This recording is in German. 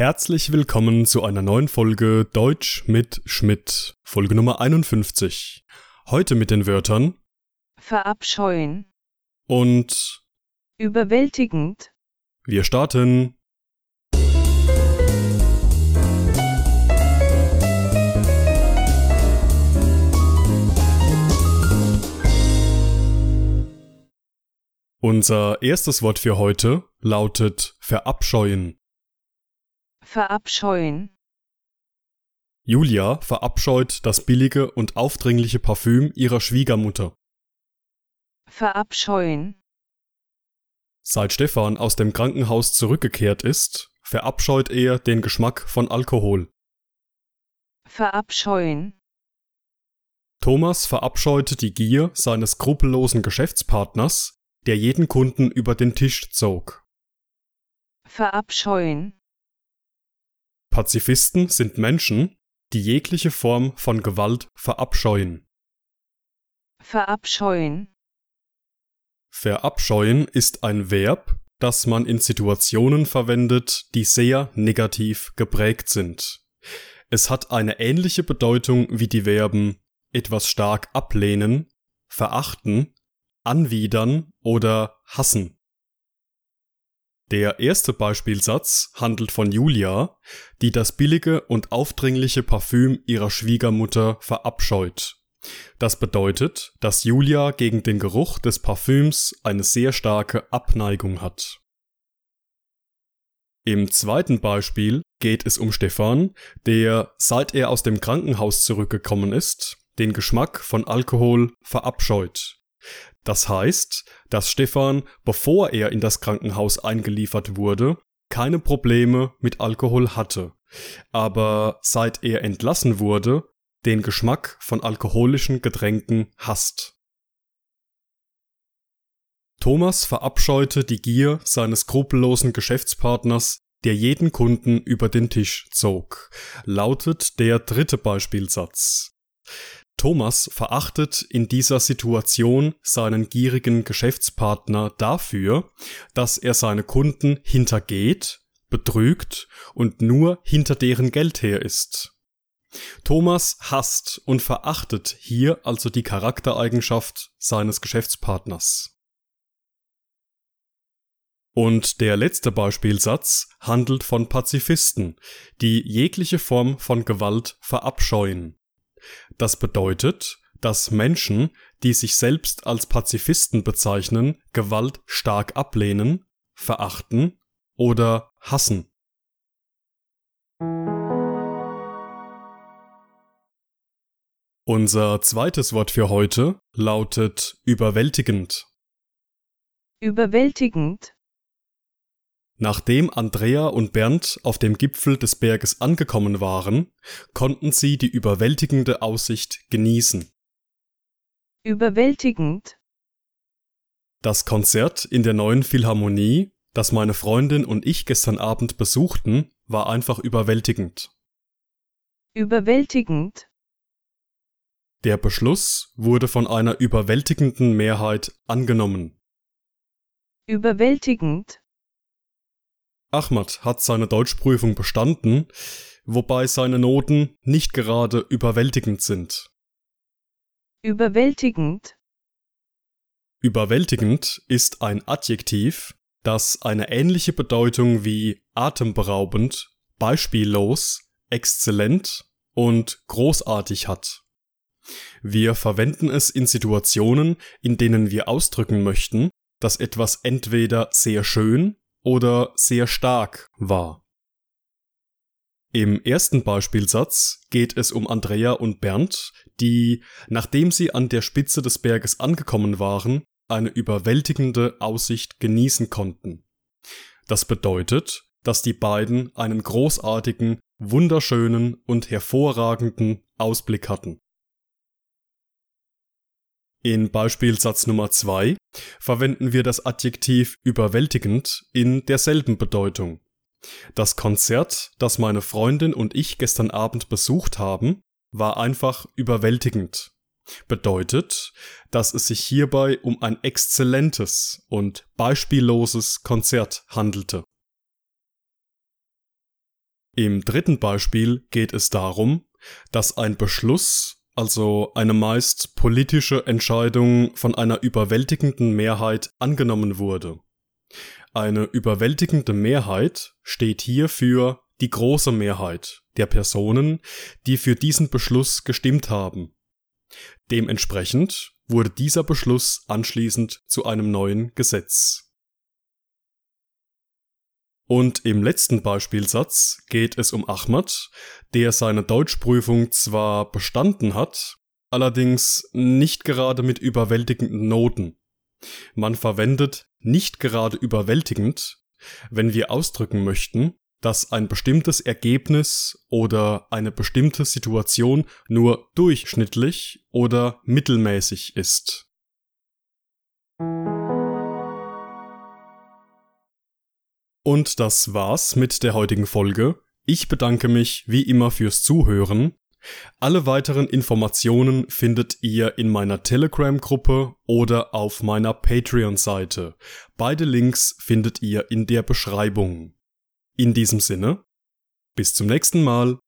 Herzlich willkommen zu einer neuen Folge Deutsch mit Schmidt, Folge Nummer 51. Heute mit den Wörtern verabscheuen, und überwältigend, wir starten. Unser erstes Wort für heute lautet verabscheuen. Verabscheuen, Julia verabscheut das billige und aufdringliche Parfüm ihrer Schwiegermutter. verabscheuen, Seit Stefan aus dem Krankenhaus zurückgekehrt ist, verabscheut er den Geschmack von Alkohol. verabscheuen, Thomas verabscheute die Gier seines skrupellosen Geschäftspartners, der jeden Kunden über den Tisch zog. verabscheuen, Pazifisten sind Menschen, die jegliche Form von Gewalt verabscheuen. verabscheuen, Verabscheuen ist ein Verb, das man in Situationen verwendet, die sehr negativ geprägt sind. Es hat eine ähnliche Bedeutung wie die Verben etwas stark ablehnen, verachten, anwidern oder hassen. Der erste Beispielsatz handelt von Julia, die das billige und aufdringliche Parfüm ihrer Schwiegermutter verabscheut. Das bedeutet, dass Julia gegen den Geruch des Parfüms eine sehr starke Abneigung hat. Im zweiten Beispiel geht es um Stefan, der, seit er aus dem Krankenhaus zurückgekommen ist, den Geschmack von Alkohol verabscheut. Das heißt, dass Stefan, bevor er in das Krankenhaus eingeliefert wurde, keine Probleme mit Alkohol hatte, aber seit er entlassen wurde, den Geschmack von alkoholischen Getränken hasst. Thomas verabscheute die Gier seines skrupellosen Geschäftspartners, der jeden Kunden über den Tisch zog, lautet der dritte Beispielsatz. Thomas verachtet in dieser Situation seinen gierigen Geschäftspartner dafür, dass er seine Kunden hintergeht, betrügt und nur hinter deren Geld her ist. Thomas hasst und verachtet hier also die Charaktereigenschaft seines Geschäftspartners. Und der letzte Beispielsatz handelt von Pazifisten, die jegliche Form von Gewalt verabscheuen. Das bedeutet, dass Menschen, die sich selbst als Pazifisten bezeichnen, Gewalt stark ablehnen, verachten oder hassen. Unser zweites Wort für heute lautet überwältigend. überwältigend, Nachdem Andrea und Bernd auf dem Gipfel des Berges angekommen waren, konnten sie die überwältigende Aussicht genießen. überwältigend, Das Konzert in der neuen Philharmonie, das meine Freundin und ich gestern Abend besuchten, war einfach überwältigend. überwältigend, Der Beschluss wurde von einer überwältigenden Mehrheit angenommen. überwältigend, Ahmad hat seine Deutschprüfung bestanden, wobei seine Noten nicht gerade überwältigend sind. überwältigend, Überwältigend ist ein Adjektiv, das eine ähnliche Bedeutung wie atemberaubend, beispiellos, exzellent und großartig hat. Wir verwenden es in Situationen, in denen wir ausdrücken möchten, dass etwas entweder sehr schön oder sehr stark war. Im ersten Beispielsatz geht es um Andrea und Bernd, die, nachdem sie an der Spitze des Berges angekommen waren, eine überwältigende Aussicht genießen konnten. Das bedeutet, dass die beiden einen großartigen, wunderschönen und hervorragenden Ausblick hatten. In Beispielsatz Nummer zwei verwenden wir das Adjektiv überwältigend in derselben Bedeutung. Das Konzert, das meine Freundin und ich gestern Abend besucht haben, war einfach überwältigend. Bedeutet, dass es sich hierbei um ein exzellentes und beispielloses Konzert handelte. Im dritten Beispiel geht es darum, dass ein Beschluss, also eine meist politische Entscheidung von einer überwältigenden Mehrheit angenommen wurde. Eine überwältigende Mehrheit steht hier für die große Mehrheit der Personen, die für diesen Beschluss gestimmt haben. Dementsprechend wurde dieser Beschluss anschließend zu einem neuen Gesetz. Und im letzten Beispielsatz geht es um Ahmad, der seine Deutschprüfung zwar bestanden hat, allerdings nicht gerade mit überwältigenden Noten. Man verwendet nicht gerade überwältigend, wenn wir ausdrücken möchten, dass ein bestimmtes Ergebnis oder eine bestimmte Situation nur durchschnittlich oder mittelmäßig ist. Und das war's mit der heutigen Folge. Ich bedanke mich wie immer fürs Zuhören. Alle weiteren Informationen findet ihr in meiner Telegram-Gruppe oder auf meiner Patreon-Seite. Beide Links findet ihr in der Beschreibung. In diesem Sinne, bis zum nächsten Mal.